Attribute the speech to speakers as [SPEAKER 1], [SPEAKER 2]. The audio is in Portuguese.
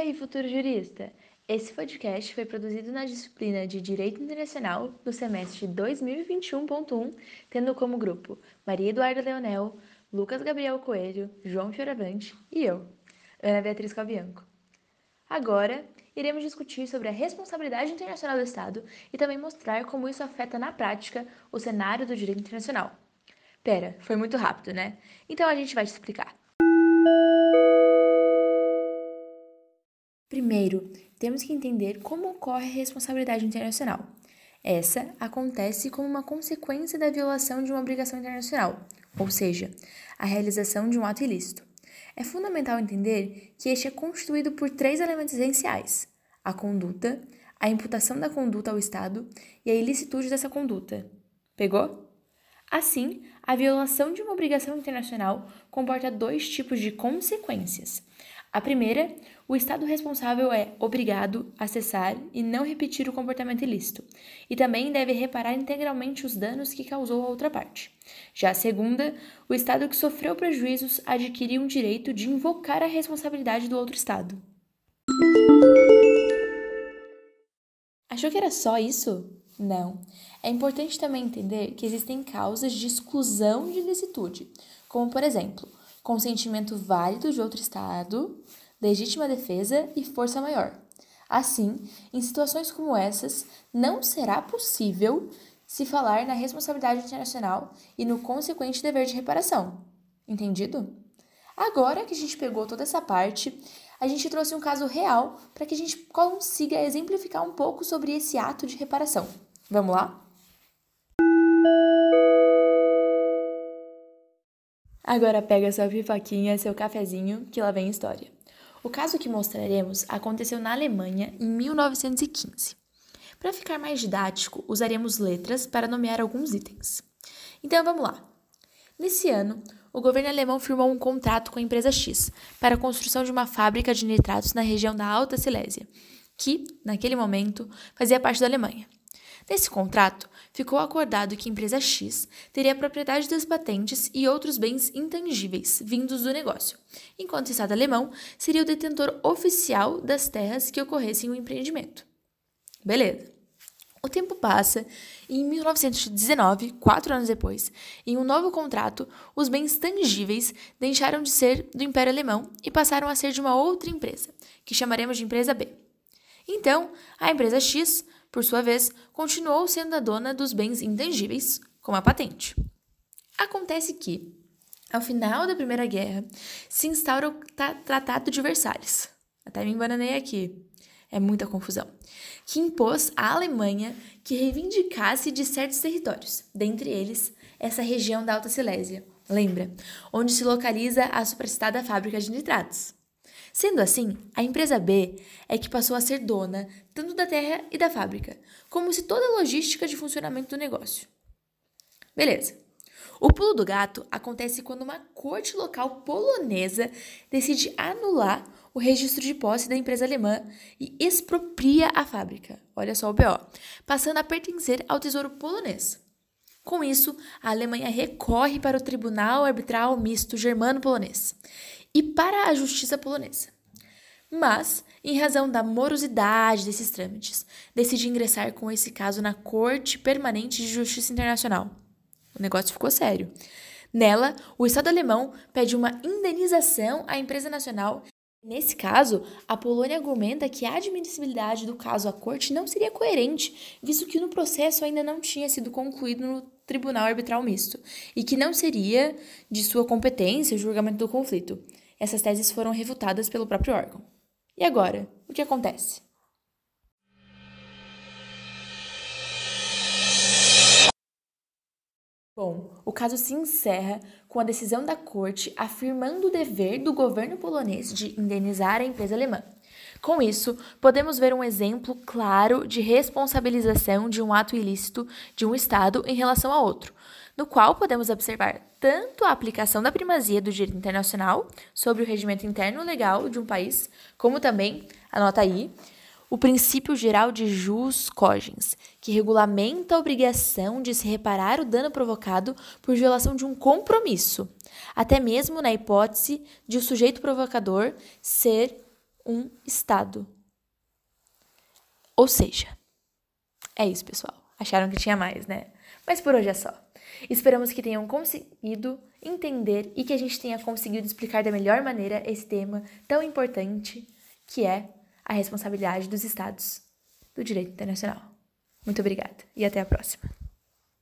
[SPEAKER 1] aí, futuro jurista? Esse podcast foi produzido na disciplina de Direito Internacional do semestre 2021.1, tendo como grupo Maria Eduarda Leonel, Lucas Gabriel Coelho, João Fioravante e eu, Ana Beatriz Calbianco. Agora, iremos discutir sobre a responsabilidade internacional do Estado e também mostrar como isso afeta na prática o cenário do direito internacional. Pera, foi muito rápido, né? Então a gente vai te explicar. Primeiro, temos que entender como ocorre a responsabilidade internacional. Essa acontece como uma consequência da violação de uma obrigação internacional, ou seja, a realização de um ato ilícito. É fundamental entender que este é constituído por três elementos essenciais: a conduta, a imputação da conduta ao Estado e a ilicitude dessa conduta. Pegou? Assim, a violação de uma obrigação internacional comporta dois tipos de consequências. A primeira, o Estado responsável é obrigado a cessar e não repetir o comportamento ilícito, e também deve reparar integralmente os danos que causou a outra parte. Já a segunda, o Estado que sofreu prejuízos adquiriu um direito de invocar a responsabilidade do outro Estado. Achou que era só isso? Não. É importante também entender que existem causas de exclusão de ilicitude, como, por exemplo, consentimento válido de outro Estado, legítima defesa e força maior. Assim, em situações como essas, não será possível se falar na responsabilidade internacional e no consequente dever de reparação. Entendido? Agora que a gente pegou toda essa parte, a gente trouxe um caso real para que a gente consiga exemplificar um pouco sobre esse ato de reparação. Vamos lá? Agora pega sua pipoquinha, seu cafezinho, que lá vem história. O caso que mostraremos aconteceu na Alemanha em 1915. Para ficar mais didático, usaremos letras para nomear alguns itens. Então vamos lá. Nesse ano, o governo alemão firmou um contrato com a empresa X para a construção de uma fábrica de nitratos na região da Alta Silésia, que, naquele momento, fazia parte da Alemanha. Nesse contrato, ficou acordado que a empresa X teria a propriedade das patentes e outros bens intangíveis vindos do negócio, enquanto o Estado alemão seria o detentor oficial das terras que ocorressem o empreendimento. Beleza. O tempo passa e em 1919, quatro anos depois, em um novo contrato, os bens tangíveis deixaram de ser do Império Alemão e passaram a ser de uma outra empresa, que chamaremos de empresa B. Então, a empresa X por sua vez, continuou sendo a dona dos bens intangíveis, como a patente. Acontece que, ao final da Primeira Guerra, se instaura o Tratado de Versalhes. Até me embananei aqui. É muita confusão. Que impôs à Alemanha que reivindicasse de certos territórios, dentre eles essa região da Alta Silésia, lembra? Onde se localiza a supracitada fábrica de nitratos. Sendo assim, a empresa B é que passou a ser dona tanto da terra e da fábrica, como se toda a logística de funcionamento do negócio. Beleza. O pulo do gato acontece quando uma corte local polonesa decide anular o registro de posse da empresa alemã e expropria a fábrica. Olha só o BO, passando a pertencer ao tesouro polonês. Com isso, a Alemanha recorre para o Tribunal Arbitral Misto Germano-Polonês e para a justiça polonesa. Mas, em razão da morosidade desses trâmites, decide ingressar com esse caso na Corte Permanente de Justiça Internacional. O negócio ficou sério. Nela, o Estado alemão pede uma indenização à empresa nacional. Nesse caso, a Polônia argumenta que a admissibilidade do caso à corte não seria coerente, visto que no processo ainda não tinha sido concluído no Tribunal Arbitral Misto, e que não seria de sua competência o julgamento do conflito. Essas teses foram refutadas pelo próprio órgão. E agora, o que acontece? Bom, o caso se encerra com a decisão da corte afirmando o dever do governo polonês de indenizar a empresa alemã. Com isso, podemos ver um exemplo claro de responsabilização de um ato ilícito de um Estado em relação a outro, no qual podemos observar tanto a aplicação da primazia do direito internacional sobre o regimento interno legal de um país, como também, anota aí, o princípio geral de jus cogens, que regulamenta a obrigação de se reparar o dano provocado por violação de um compromisso, até mesmo na hipótese de o sujeito provocador ser um Estado. Ou seja, é isso, pessoal. Acharam que tinha mais, né? Mas por hoje é só. Esperamos que tenham conseguido entender e que a gente tenha conseguido explicar da melhor maneira esse tema tão importante que é a responsabilidade dos Estados do direito internacional. Muito obrigada e até a próxima.